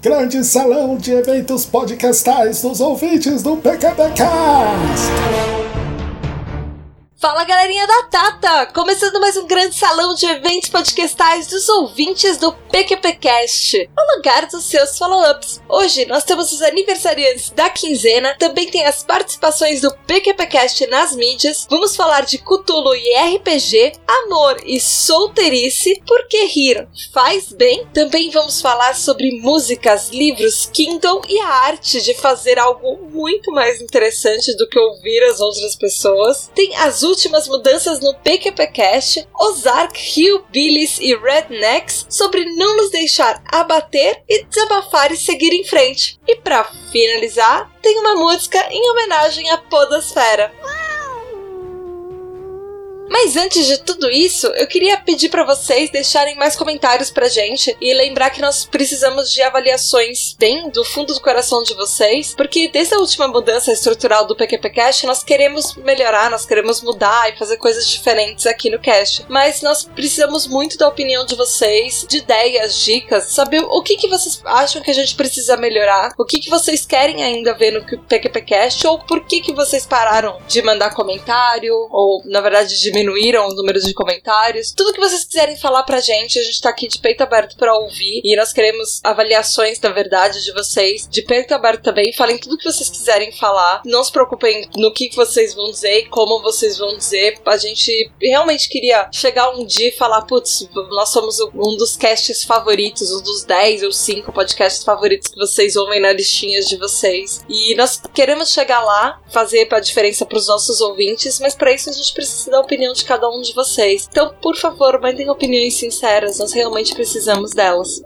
Grande salão de eventos podcastais dos ouvintes do PQPcast. Fala galerinha da Tata! Começando mais um grande salão de eventos podcastais dos ouvintes do PQPcast, o lugar dos seus follow-ups. Hoje nós temos os aniversariantes da quinzena, também tem as participações do PQPcast nas mídias, vamos falar de Cthulhu e RPG, amor e solteirice, porque rir faz bem. Também vamos falar sobre músicas, livros, Kindle e a arte de fazer algo muito mais interessante do que ouvir as outras pessoas. Tem as últimas mudanças no PQPcast, Ozark, Hillbillies e Rednecks sobre não nos deixar abater e desabafar e seguir em frente. E para finalizar, tem uma música em homenagem à Podosfera. Mas antes de tudo isso, eu queria pedir para vocês deixarem mais comentários pra gente e lembrar que nós precisamos de avaliações bem do fundo do coração de vocês, porque desde a última mudança estrutural do PQPcast, nós queremos melhorar, nós queremos mudar e fazer coisas diferentes aqui no cast. Mas nós precisamos muito da opinião de vocês, de ideias, dicas, saber o que, que vocês acham que a gente precisa melhorar, o que, que vocês querem ainda ver no PQPcast ou por que, que vocês pararam de mandar comentário ou, na verdade, de diminuíram o número de comentários. Tudo que vocês quiserem falar pra gente, a gente tá aqui de peito aberto para ouvir. E nós queremos avaliações, na verdade, de vocês. De peito aberto também. Falem tudo que vocês quiserem falar. Não se preocupem no que vocês vão dizer e como vocês vão dizer. A gente realmente queria chegar um dia e falar: putz, nós somos um dos casts favoritos, um dos 10 ou 5 podcasts favoritos que vocês ouvem na listinha de vocês. E nós queremos chegar lá, fazer a diferença pros nossos ouvintes, mas para isso a gente precisa da opinião de cada um de vocês. Então, por favor, mandem opiniões sinceras, nós realmente precisamos delas.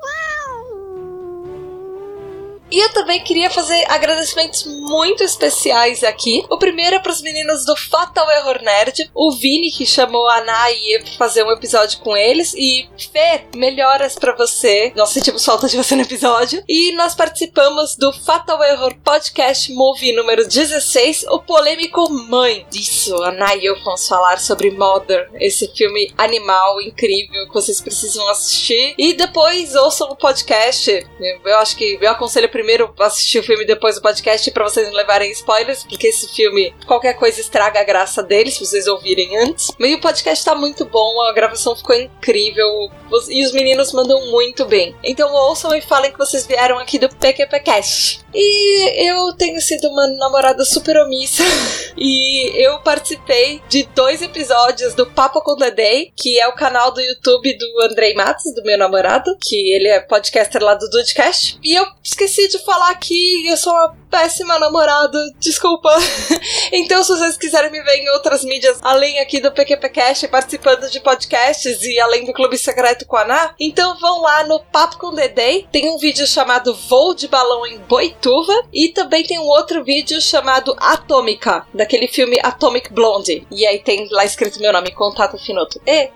E eu também queria fazer agradecimentos muito especiais aqui. O primeiro é para os meninos do Fatal Error Nerd, o Vini que chamou a Ana e fazer um episódio com eles e Fê, melhoras para você. Nós sentimos falta de você no episódio. E nós participamos do Fatal Error Podcast Movie número 16, o polêmico Mãe. Isso, a Ana e eu vamos falar sobre Mother, esse filme animal incrível que vocês precisam assistir. E depois ouçam o podcast. Eu acho que eu aconselho primeiro assistir o filme depois do podcast para vocês não levarem spoilers, porque esse filme, qualquer coisa estraga a graça dele se vocês ouvirem antes. Mas o podcast tá muito bom, a gravação ficou incrível e os meninos mandam muito bem. Então ouçam e falem que vocês vieram aqui do PQPcast. E eu tenho sido uma namorada super omissa e eu participei de dois episódios do Papo com Day, que é o canal do YouTube do Andrei Matos, do meu namorado, que ele é podcaster lá do Dudecast. E eu esqueci de falar que eu sou uma péssima namorada, desculpa. então, se vocês quiserem me ver em outras mídias, além aqui do PQPcast, participando de podcasts e além do Clube Secreto com a Ana, então vão lá no Papo com Dedei. Tem um vídeo chamado Voo de Balão em Boituva e também tem um outro vídeo chamado Atômica, daquele filme Atomic Blonde. E aí tem lá escrito meu nome, Contato Finoto. E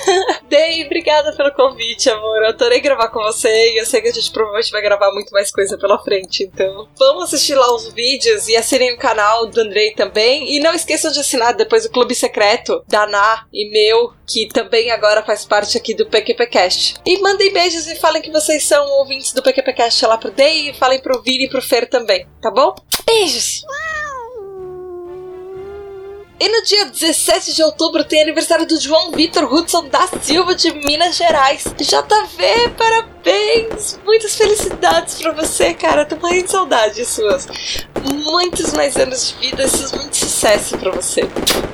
Dei, obrigada pelo convite, amor. Eu adorei gravar com você e eu sei que a gente provavelmente vai gravar muito mais coisa pela frente. Então, vamos assistir lá os vídeos e assinem o canal do Andrei também. E não esqueçam de assinar depois o Clube Secreto da Ná e meu, que também agora faz parte aqui do PQPcast. E mandem beijos e falem que vocês são ouvintes do PQPcast lá pro Day e falem pro Vini e pro Fer também, tá bom? Beijos! E no dia 17 de outubro tem aniversário do João Vitor Hudson da Silva de Minas Gerais. JV, parabéns! Muitas felicidades pra você, cara. Tô morrendo de saudade suas. Muitos mais anos de vida e muito sucesso pra você.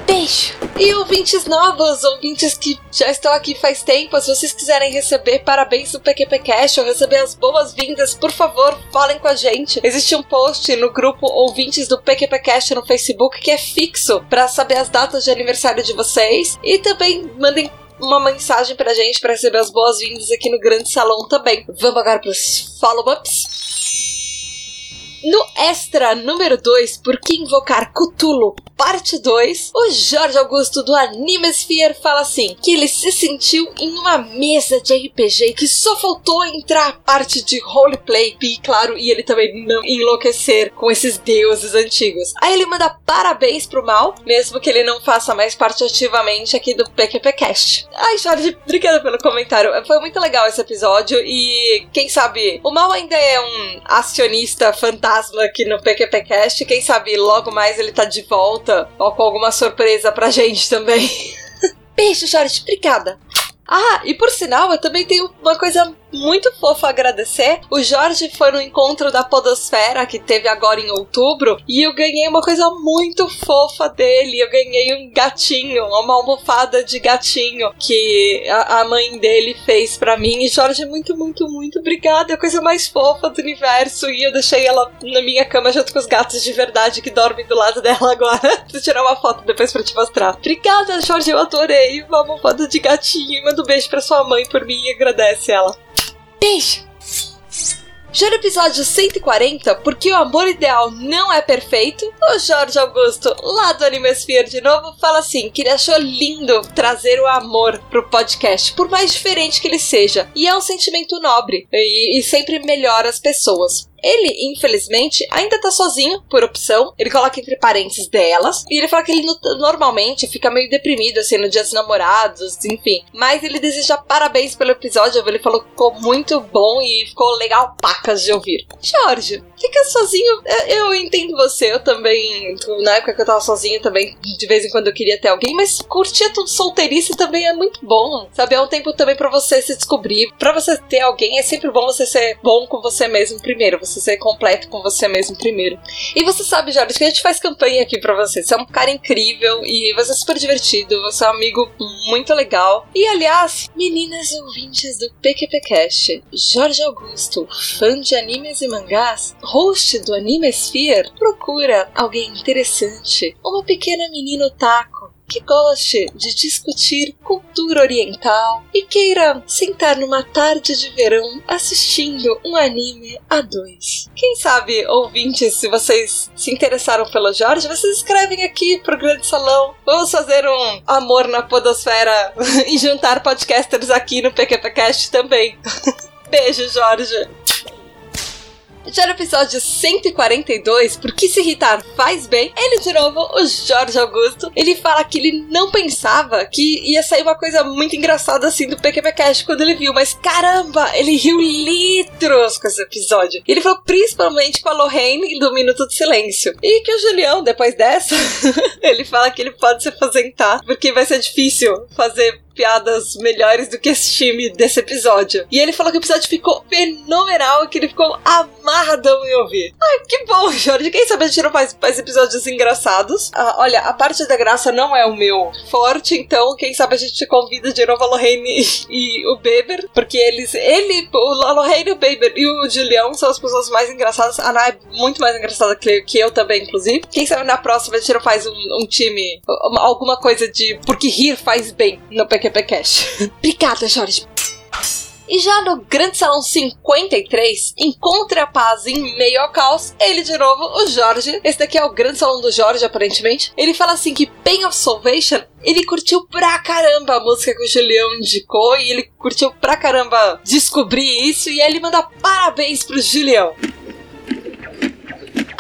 Beijo! E ouvintes novos, ouvintes que já estão aqui faz tempo, se vocês quiserem receber parabéns do PQPcast ou receber as boas-vindas, por favor, falem com a gente. Existe um post no grupo Ouvintes do PQPcast no Facebook que é fixo para saber as datas de aniversário de vocês e também mandem uma mensagem pra gente para receber as boas-vindas aqui no grande salão também. Vamos agora pros follow-ups. No extra número 2, Por que invocar Cthulhu, parte 2, o Jorge Augusto do Animesphere fala assim: que ele se sentiu em uma mesa de RPG que só faltou entrar a parte de roleplay, e claro, e ele também não enlouquecer com esses deuses antigos. Aí ele manda parabéns pro Mal, mesmo que ele não faça mais parte ativamente aqui do PQPcast. Ai, Jorge, obrigada pelo comentário. Foi muito legal esse episódio e quem sabe o Mal ainda é um acionista fantasma aqui no PQPcast. Quem sabe logo mais ele tá de volta ou com alguma surpresa pra gente também. Beijo, Jorge, obrigada. Ah, e por sinal, eu também tenho uma coisa muito fofo agradecer. O Jorge foi no encontro da Podosfera que teve agora em outubro e eu ganhei uma coisa muito fofa dele. Eu ganhei um gatinho, uma almofada de gatinho que a, mãe dele fez para mim. E Jorge, muito, muito, muito obrigada. É a coisa mais fofa do universo. E eu deixei ela na minha cama junto com os gatos de verdade que dormem do lado dela agora. Vou tirar uma foto depois para te mostrar. Obrigada, Jorge, eu adorei. Uma almofada de gatinho. Manda um beijo pra sua mãe por mim e agradece ela. Beijo! Já no episódio 140, porque o amor ideal não é perfeito, o Jorge Augusto, lá do Animesphere de novo, fala assim: que ele achou lindo trazer o amor pro podcast, por mais diferente que ele seja. E é um sentimento nobre e, e sempre melhora as pessoas. Ele, infelizmente, ainda tá sozinho, por opção. Ele coloca entre parênteses delas. E ele fala que ele normalmente fica meio deprimido, assim, no dia dos namorados, enfim. Mas ele deseja parabéns pelo episódio. Ele falou que ficou muito bom e ficou legal pacas de ouvir. Jorge, fica sozinho. Eu entendo você, eu também. Na época que eu tava sozinho também, de vez em quando eu queria ter alguém, mas curtir tudo solteirice também é muito bom. Sabe? É um tempo também para você se descobrir. para você ter alguém, é sempre bom você ser bom com você mesmo primeiro você ser completo com você mesmo primeiro. E você sabe, Jorge, que a gente faz campanha aqui para você. Você é um cara incrível e você é super divertido, você é um amigo muito legal. E aliás, meninas ouvintes do PQPcast, Jorge Augusto, fã de animes e mangás, host do Anime Sphere, procura alguém interessante, uma pequena menina otaku que goste de discutir cultura oriental e queira sentar numa tarde de verão assistindo um anime a dois. Quem sabe, ouvintes, se vocês se interessaram pelo Jorge, vocês escrevem aqui pro Grande Salão. Vamos fazer um amor na podosfera e juntar podcasters aqui no PQPcast também. Beijo, Jorge! Já no episódio 142, Por que se irritar faz bem, ele de novo, o Jorge Augusto, ele fala que ele não pensava que ia sair uma coisa muito engraçada assim do PQP Cash quando ele viu, mas caramba, ele riu litros com esse episódio. Ele falou principalmente com a Lorraine do Minuto de Silêncio. E que o Julião, depois dessa, ele fala que ele pode se aposentar, porque vai ser difícil fazer piadas melhores do que esse time desse episódio. E ele falou que o episódio ficou fenomenal que ele ficou amarradão em ouvir. Ai, que bom, Jorge. Quem sabe a gente não faz, faz episódios engraçados. Ah, olha, a parte da graça não é o meu forte, então quem sabe a gente convida de novo a Lorraine e, o Beber, porque eles, ele, a Lorraine, o Beber e o Julião são as pessoas mais engraçadas. A Ana é muito mais engraçada que, que eu também, inclusive. Quem sabe na próxima a gente não faz um, um time, alguma coisa de porque rir faz bem no PQ QPCast. Obrigada, Jorge. E já no Grande Salão 53, Encontre a Paz em Meio ao Caos, ele de novo, o Jorge. Esse daqui é o Grande Salão do Jorge, aparentemente. Ele fala assim que Pain of Salvation, ele curtiu pra caramba a música que o Julião indicou e ele curtiu pra caramba descobrir isso e ele manda parabéns pro Julião.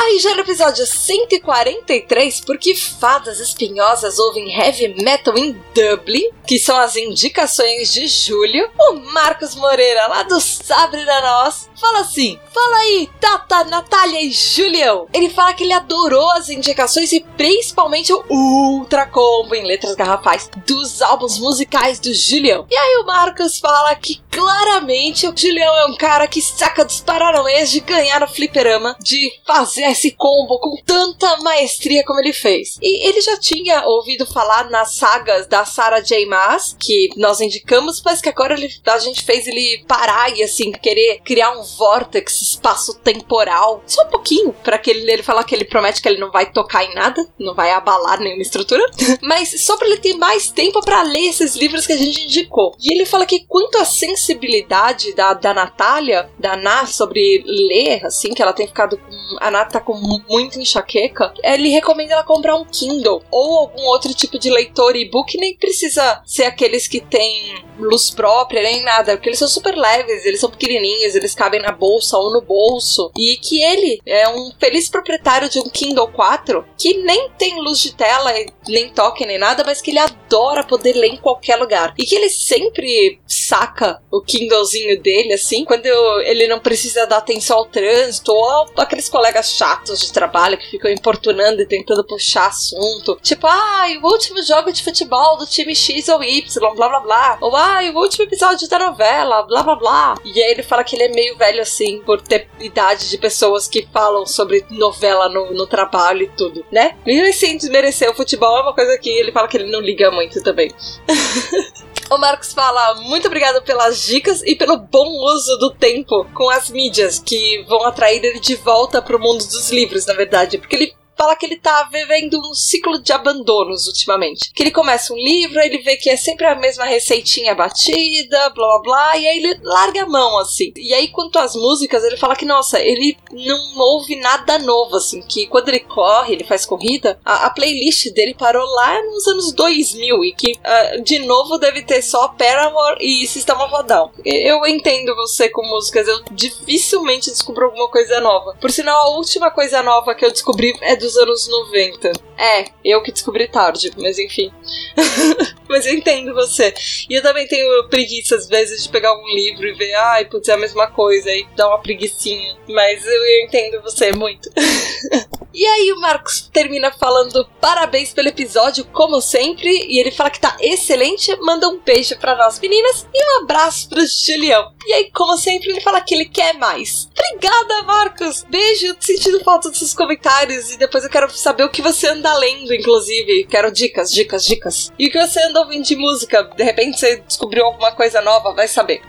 Aí já no episódio 143, porque fadas espinhosas ouvem heavy metal em Dublin, que são as indicações de julho, o Marcos Moreira, lá do Sabre da Nós, fala assim: Fala aí, Tata, Natália e Julião. Ele fala que ele adorou as indicações e principalmente o Ultra Combo em letras garrafais dos álbuns musicais do Julião. E aí o Marcos fala que claramente o Julião é um cara que saca dos paranauês de ganhar no fliperama, de fazer esse combo com tanta maestria como ele fez. E ele já tinha ouvido falar nas sagas da Sarah J. Maas, que nós indicamos, mas que agora ele, a gente fez ele parar e assim, querer criar um vórtex espaço-temporal. Só um pouquinho, para que ele, ele falar que ele promete que ele não vai tocar em nada, não vai abalar nenhuma estrutura, mas só para ele ter mais tempo para ler esses livros que a gente indicou. E ele fala que quanto à sensibilidade da, da Natália, da Ná, sobre ler, assim, que ela tem ficado com. A Ná tá com muita enxaqueca, ele recomenda ela comprar um Kindle ou algum outro tipo de leitor e-book, nem precisa ser aqueles que tem luz própria nem nada, porque eles são super leves, eles são pequenininhos, eles cabem na bolsa ou no bolso. E que ele é um feliz proprietário de um Kindle 4 que nem tem luz de tela, nem toque nem nada, mas que ele adora poder ler em qualquer lugar. E que ele sempre saca o Kindlezinho dele assim, quando ele não precisa dar atenção ao trânsito ou aqueles colegas chatos de trabalho que ficam importunando e tentando puxar assunto. Tipo, ah, o último jogo de futebol do time X ou Y, blá blá blá. Ou ah, o último episódio da novela, blá blá blá. E aí ele fala que ele é meio velho assim, por ter idade de pessoas que falam sobre novela no, no trabalho e tudo, né? E sem desmerecer o futebol é uma coisa que ele fala que ele não liga muito também. O Marcos fala: muito obrigado pelas dicas e pelo bom uso do tempo com as mídias que vão atrair ele de volta pro mundo dos livros, na verdade. Porque ele fala que ele tá vivendo um ciclo de abandonos ultimamente. Que ele começa um livro, ele vê que é sempre a mesma receitinha batida, blá blá blá, e aí ele larga a mão, assim. E aí, quanto às músicas, ele fala que, nossa, ele não ouve nada novo, assim, que quando ele corre, ele faz corrida, a, a playlist dele parou lá nos anos 2000 e que, uh, de novo, deve ter só Paramore e Sistema Rodão. Eu entendo você com músicas, eu dificilmente descubro alguma coisa nova. Por sinal, a última coisa nova que eu descobri é do dos anos 90. É, eu que descobri tarde, mas enfim. mas eu entendo você. E eu também tenho preguiça, às vezes, de pegar um livro e ver, ai, putz, é a mesma coisa, e dá uma preguiçinha. Mas eu, eu entendo você muito. e aí o Marcos termina falando parabéns pelo episódio, como sempre, e ele fala que tá excelente, manda um beijo para nós meninas e um abraço pro Julião. E aí, como sempre, ele fala que ele quer mais. Obrigada, Marcos! Beijo, sentindo falta dos seus comentários e depois depois eu quero saber o que você anda lendo, inclusive. Quero dicas, dicas, dicas. E o que você anda ouvindo de música. De repente você descobriu alguma coisa nova, vai saber.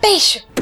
Beijo!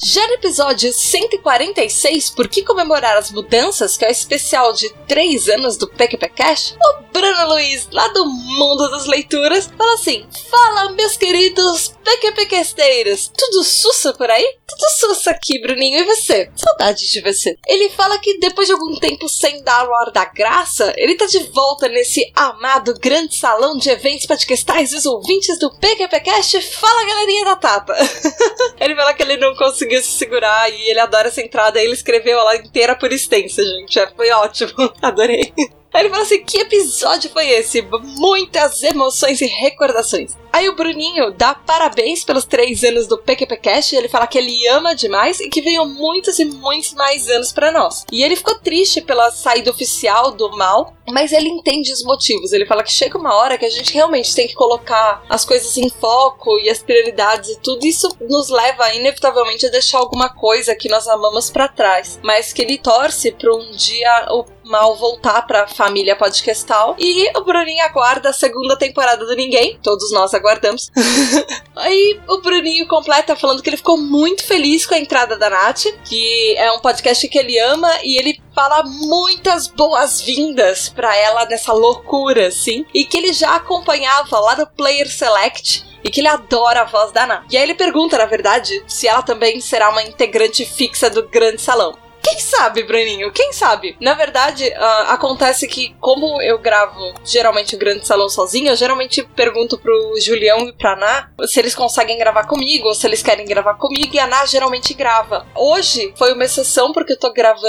Já no episódio 146, Por que comemorar as mudanças, que é o especial de 3 anos do PQP Cash, o Bruno Luiz, lá do Mundo das Leituras, fala assim: Fala, meus queridos PQPcasteiros, tudo sussa por aí? Tudo sussa aqui, Bruninho, e você? Saudade de você. Ele fala que depois de algum tempo sem dar o ar da graça, ele tá de volta nesse amado grande salão de eventos podcastais dos ouvintes do PQPcast. Fala, galerinha da Tata! ele fala que ele não conseguiu conseguiu se segurar e ele adora essa entrada. Ele escreveu ela inteira por extensa, gente. Foi ótimo. Adorei. Aí ele fala assim: que episódio foi esse? Muitas emoções e recordações. Aí o Bruninho dá parabéns pelos três anos do PQPcast. Ele fala que ele ama demais e que venham muitos e muitos mais anos para nós. E ele ficou triste pela saída oficial do mal, mas ele entende os motivos. Ele fala que chega uma hora que a gente realmente tem que colocar as coisas em foco e as prioridades e tudo. Isso nos leva inevitavelmente a deixar alguma coisa que nós amamos para trás. Mas que ele torce para um dia o mal voltar pra família podcastal. E o Bruninho aguarda a segunda temporada do Ninguém. Todos nós aguardamos. Aí o Bruninho completa falando que ele ficou muito feliz com a entrada da Nath, que é um podcast que ele ama e ele fala muitas boas-vindas para ela nessa loucura, assim. E que ele já acompanhava lá no Player Select e que ele adora a voz da Nath. E aí ele pergunta, na verdade, se ela também será uma integrante fixa do Grande Salão. Quem sabe, Bruninho? Quem sabe? Na verdade, uh, acontece que, como eu gravo geralmente o Grande Salão sozinho, eu geralmente pergunto pro Julião e pra Ná se eles conseguem gravar comigo ou se eles querem gravar comigo e a Ná geralmente grava. Hoje foi uma exceção porque eu tô gravando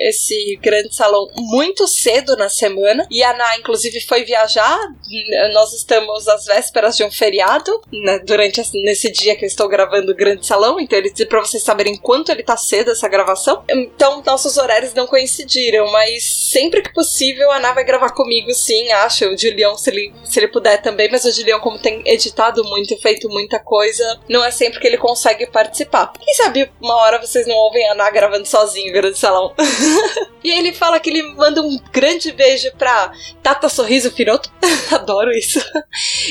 esse Grande Salão muito cedo na semana e a Ná, inclusive, foi viajar. Nós estamos às vésperas de um feriado né, durante nesse dia que eu estou gravando o Grande Salão, então ele pra vocês saberem quanto ele tá cedo essa gravação Então, nossos horários não coincidiram, mas sempre que possível, a Ana vai gravar comigo, sim, acho. O Julião, se ele, se ele puder também, mas o Julião, como tem editado muito e feito muita coisa, não é sempre que ele consegue participar. Quem sabe uma hora vocês não ouvem a Ana gravando sozinho, grande salão. e aí ele fala que ele manda um grande beijo pra Tata Sorriso Finoto, adoro isso,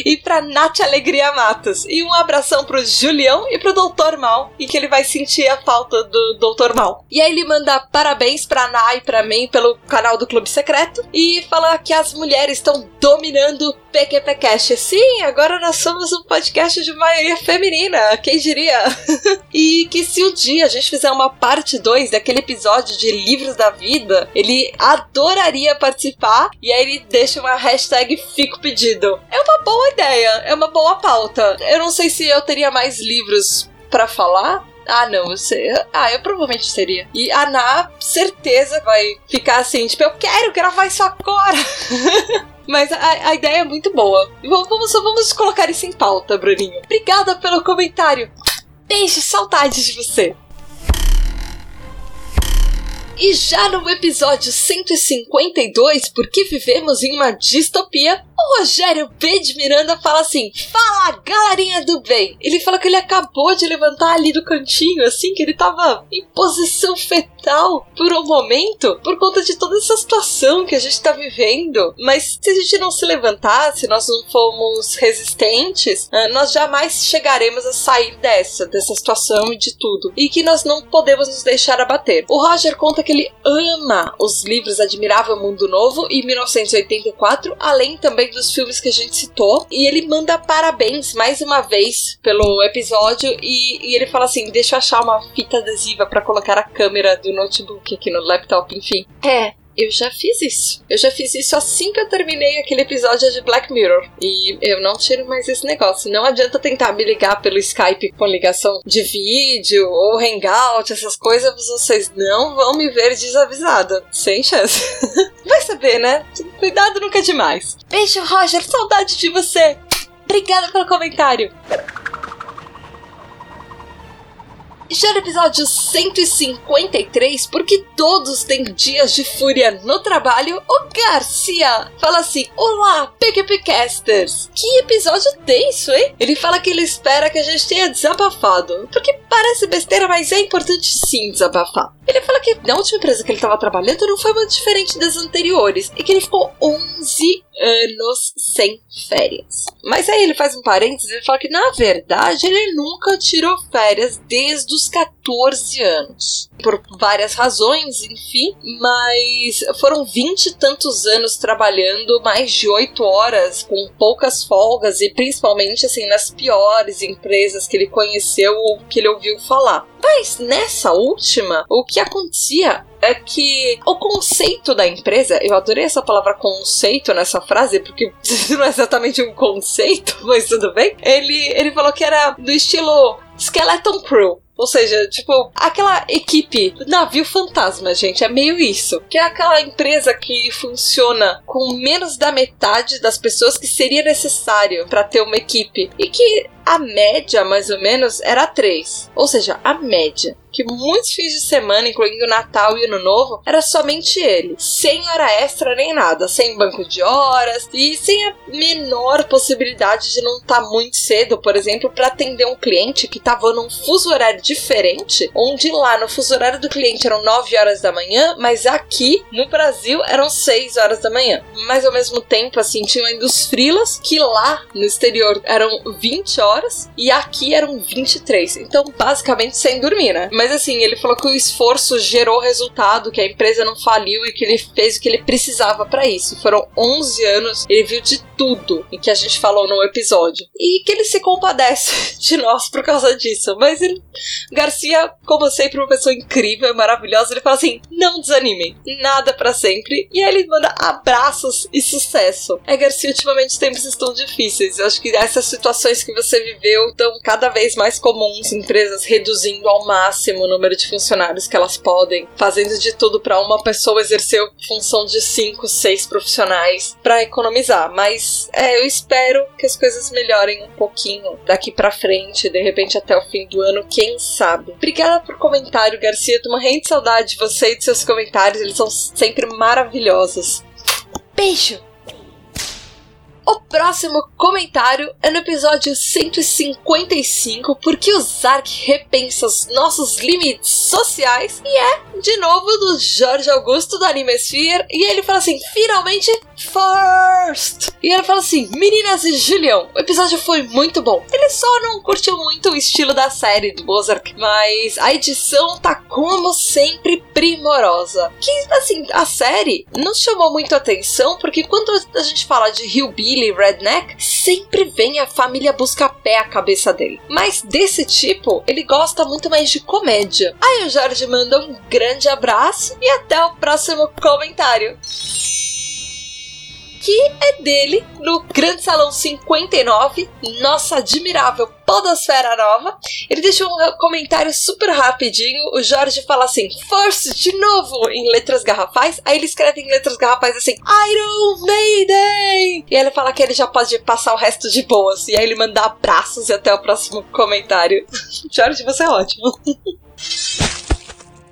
e pra Nath Alegria Matos. E um abração pro Julião e pro Doutor Mal, e que ele vai sentir a falta do Doutor Mal. E aí ele manda parabéns pra Ana e pra mim pelo canal do Clube Secreto, e fala que as mulheres estão dominando o PQPcast. Sim, agora nós somos um podcast de maioria feminina, quem diria? e que se um dia a gente fizer uma parte 2 daquele episódio de livros da vida, ele adoraria participar e aí ele deixa uma hashtag Fico Pedido. É uma boa ideia, é uma boa pauta. Eu não sei se eu teria mais livros para falar, ah, não, você. Ah, eu provavelmente teria. E a Ana, certeza, vai ficar assim, tipo, eu quero gravar isso agora. Mas a, a, ideia é muito boa. Vamos, vamos colocar isso em pauta, Bruninho. Obrigada pelo comentário. Beijo, saudades de você. E já no episódio 152, porque vivemos em uma distopia, o Rogério B. de Miranda fala assim: Fala, galerinha do bem! Ele fala que ele acabou de levantar ali do cantinho, assim, que ele tava em posição fetal por um momento, por conta de toda essa situação que a gente tá vivendo. Mas se a gente não se levantar, se nós não formos resistentes, ah, nós jamais chegaremos a sair dessa, dessa situação e de tudo. E que nós não podemos nos deixar abater. O Roger conta que ele ama os livros Admirável Mundo Novo e 1984, além também dos filmes que a gente citou. E ele manda parabéns mais uma vez pelo episódio e, e ele fala assim: deixa eu achar uma fita adesiva para colocar a câmera do notebook aqui no laptop, enfim. É, eu já fiz isso. Eu já fiz isso assim que eu terminei aquele episódio de Black Mirror. E eu não tiro mais esse negócio. Não adianta tentar me ligar pelo Skype com ligação de vídeo ou Hangout, essas coisas. Vocês não vão me ver desavisada. Sem chance. Vai saber, né? Cuidado nunca é demais. Beijo, Roger. Saudade de você. Obrigada pelo comentário. Já no episódio 153, porque todos têm dias de fúria no trabalho, o Garcia fala assim: Olá, PQPcasters! Que episódio tenso, hein? Ele fala que ele espera que a gente tenha desabafado, porque parece besteira, mas é importante sim desabafar. Ele fala que na última empresa que ele estava trabalhando não foi muito diferente das anteriores e que ele ficou 11 anos sem férias. Mas aí ele faz um parênteses e fala que na verdade ele nunca tirou férias desde os 14 anos. Por várias razões, enfim, mas foram 20 e tantos anos trabalhando, mais de 8 horas, com poucas folgas e principalmente assim nas piores empresas que ele conheceu ou que ele ouviu falar. Mas nessa última, o que acontecia é que o conceito da empresa, eu adorei essa palavra conceito nessa frase, porque não é exatamente um conceito, mas tudo bem. Ele, ele falou que era do estilo Skeleton Crew. Ou seja, tipo, aquela equipe navio fantasma, gente, é meio isso. Que é aquela empresa que funciona com menos da metade das pessoas que seria necessário para ter uma equipe. E que a média, mais ou menos, era três. Ou seja, a média que muitos fins de semana, incluindo Natal e Ano Novo, era somente ele. Sem hora extra nem nada, sem banco de horas e sem a menor possibilidade de não estar tá muito cedo, por exemplo, para atender um cliente que estava num fuso horário diferente, onde lá no fuso horário do cliente eram 9 horas da manhã, mas aqui no Brasil eram 6 horas da manhã. Mas ao mesmo tempo, assim, tinham ainda os frilas que lá no exterior eram 20 horas e aqui eram 23. Então, basicamente sem dormir, né? Mas mas assim, ele falou que o esforço gerou resultado, que a empresa não faliu e que ele fez o que ele precisava para isso. Foram 11 anos, ele viu de tudo em que a gente falou no episódio. E que ele se compadece de nós por causa disso. Mas ele, Garcia, como sempre, uma pessoa incrível, maravilhosa, ele fala assim: não desanimem, nada para sempre. E aí ele manda abraços e sucesso. É, Garcia, ultimamente os tempos estão difíceis. Eu acho que essas situações que você sobreviveu, estão cada vez mais comuns, empresas reduzindo ao máximo o número de funcionários que elas podem, fazendo de tudo para uma pessoa exercer função de cinco, seis profissionais para economizar. Mas é, eu espero que as coisas melhorem um pouquinho daqui para frente, de repente até o fim do ano, quem sabe. Obrigada por comentário, Garcia. Tô morrendo de saudade de você e de seus comentários, eles são sempre maravilhosos. Beijo! O próximo comentário é no episódio 155, porque o Zark repensa os nossos limites sociais, e é, de novo, do Jorge Augusto do Anime Sphere, e ele fala assim, finalmente, first! E ele fala assim, meninas e Julião, o episódio foi muito bom. Ele só não curtiu muito o estilo da série do Ozark, mas a edição tá, como sempre, primorosa. Que, assim, a série não chamou muito atenção, porque quando a gente fala de Hillbilly, Billy Redneck, sempre vem a família busca pé a cabeça dele. Mas desse tipo, ele gosta muito mais de comédia. Aí o Jorge manda um grande abraço e até o próximo comentário que é dele no Grande Salão 59, nossa admirável Podosfera Nova. Ele deixou um comentário super rapidinho. O Jorge fala assim: First, de novo, em letras garrafais. Aí ele escreve em letras garrafais assim: Iron Maiden! E ele fala que ele já pode passar o resto de boas. E aí ele manda abraços e até o próximo comentário. Jorge, você é ótimo.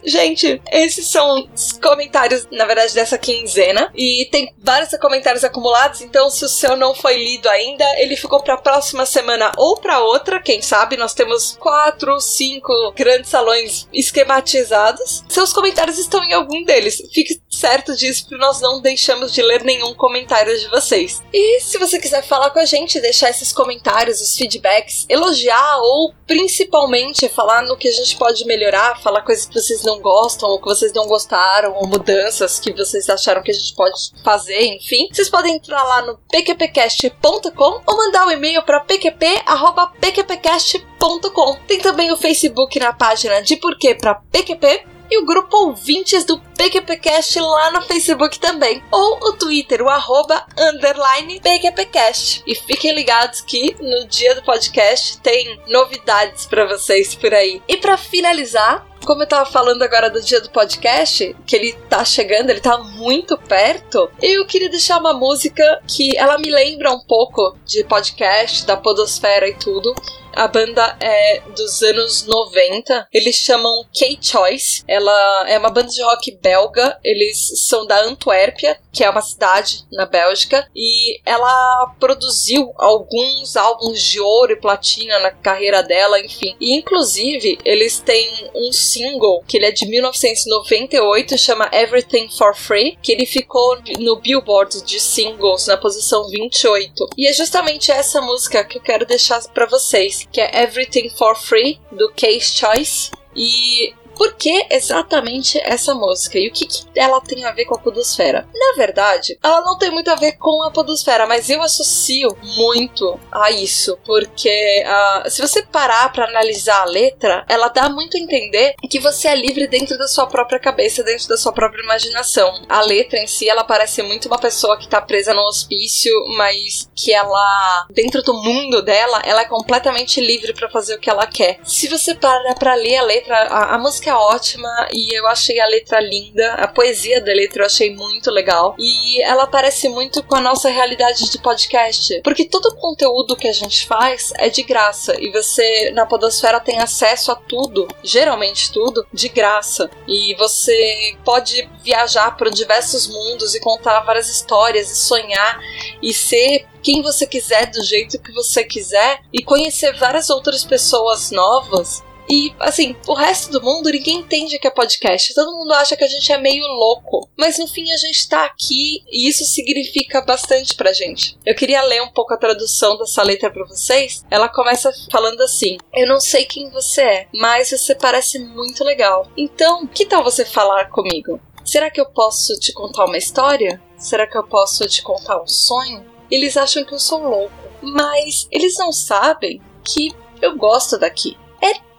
Gente, esses são os comentários, na verdade, dessa quinzena. E tem vários comentários acumulados, então se o seu não foi lido ainda, ele ficou para a próxima semana ou para outra, quem sabe. Nós temos quatro, cinco grandes salões esquematizados. Seus comentários estão em algum deles. Fique certo disso, porque nós não deixamos de ler nenhum comentário de vocês. E se você quiser falar com a gente, deixar esses comentários, os feedbacks, elogiar ou principalmente falar no que a gente pode melhorar, falar coisas que vocês não gostam ou que vocês não gostaram, ou mudanças que vocês acharam que a gente pode fazer, enfim, vocês podem entrar lá no pqpcast.com ou mandar um e-mail para pqp@pqpcast.com. Tem também o Facebook na página de Porquê para PQP e o grupo ouvintes do PQPcast lá no Facebook também, ou o Twitter, o arroba underline PQPcast. E fiquem ligados que no dia do podcast tem novidades para vocês por aí. E para finalizar, como eu tava falando agora do dia do podcast, que ele tá chegando, ele tá muito perto, eu queria deixar uma música que ela me lembra um pouco de podcast, da podosfera e tudo. A banda é dos anos 90. Eles chamam K-Choice. Ela é uma banda de rock belga. Eles são da Antuérpia, que é uma cidade na Bélgica. E ela produziu alguns álbuns de ouro e platina na carreira dela, enfim. E inclusive, eles têm um single que ele é de 1998, chama Everything for Free, que ele ficou no Billboard de singles na posição 28. E é justamente essa música que eu quero deixar para vocês que é Everything for Free, do Case Choice. E por que exatamente essa música e o que, que, ela tem a ver com a podosfera? Na verdade, ela não tem muito a ver com a podosfera, mas eu associo muito a isso, porque uh, se você parar para analisar a letra, ela dá muito a entender que você é livre dentro da sua própria cabeça, dentro da sua própria imaginação. A letra em si, ela parece muito uma pessoa que tá presa no hospício, mas que ela, dentro do mundo dela, ela é completamente livre para fazer o que ela quer. Se você parar para ler a letra, a, a música música é ótima e eu achei a letra linda, a poesia da letra eu achei muito legal. E ela parece muito com a nossa realidade de podcast, porque todo o conteúdo que a gente faz é de graça e você na Podosfera tem acesso a tudo, geralmente tudo, de graça. E você pode viajar para diversos mundos e contar várias histórias e sonhar e ser quem você quiser, do jeito que você quiser, e conhecer várias outras pessoas novas e, assim, o resto do mundo ninguém entende que é podcast. Todo mundo acha que a gente é meio louco. Mas no fim a gente tá aqui e isso significa bastante pra gente. Eu queria ler um pouco a tradução dessa letra pra vocês. Ela começa falando assim: Eu não sei quem você é, mas você parece muito legal. Então, que tal você falar comigo? Será que eu posso te contar uma história? Será que eu posso te contar um sonho? Eles acham que eu sou louco, mas eles não sabem que eu gosto daqui.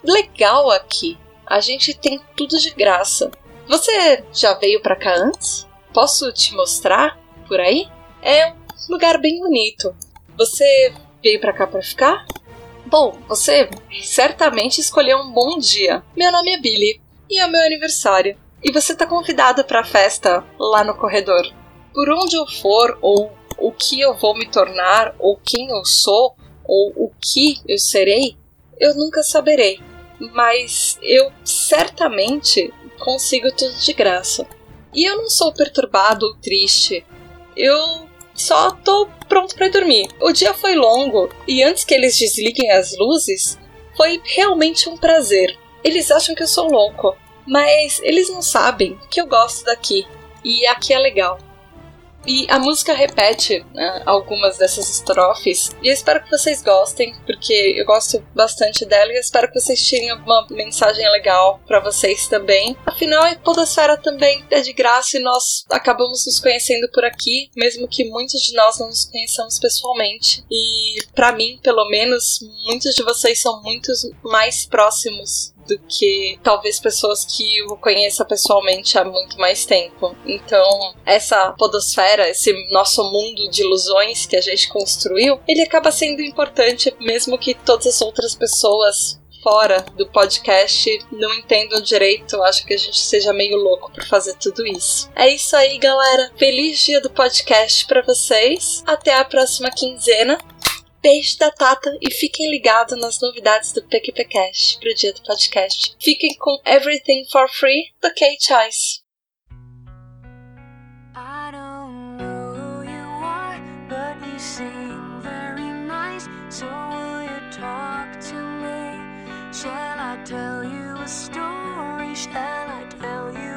Legal aqui. A gente tem tudo de graça. Você já veio para cá antes? Posso te mostrar por aí? É um lugar bem bonito. Você veio para cá para ficar? Bom, você certamente escolheu um bom dia. Meu nome é Billy e é meu aniversário. E você está convidado para a festa lá no corredor. Por onde eu for, ou o que eu vou me tornar, ou quem eu sou, ou o que eu serei, eu nunca saberei. Mas eu certamente consigo tudo de graça. E eu não sou perturbado ou triste. Eu só tô pronto para dormir. O dia foi longo e antes que eles desliguem as luzes, foi realmente um prazer. Eles acham que eu sou louco, mas eles não sabem que eu gosto daqui e aqui é legal. E a música repete né, algumas dessas estrofes. E eu espero que vocês gostem, porque eu gosto bastante dela e espero que vocês tirem alguma mensagem legal para vocês também. Afinal, a Podosfera também é de graça e nós acabamos nos conhecendo por aqui, mesmo que muitos de nós não nos conheçamos pessoalmente. E para mim, pelo menos, muitos de vocês são muitos mais próximos do que talvez pessoas que eu conheça pessoalmente há muito mais tempo. Então, essa podosfera, esse nosso mundo de ilusões que a gente construiu, ele acaba sendo importante mesmo que todas as outras pessoas fora do podcast não entendam direito, acho que a gente seja meio louco por fazer tudo isso. É isso aí, galera. Feliz dia do podcast para vocês. Até a próxima quinzena. Beijo da Tata e fiquem ligados nas novidades do PQPcast pro dia do podcast. Fiquem com Everything for Free do? Shall I tell you a story? Shall I tell you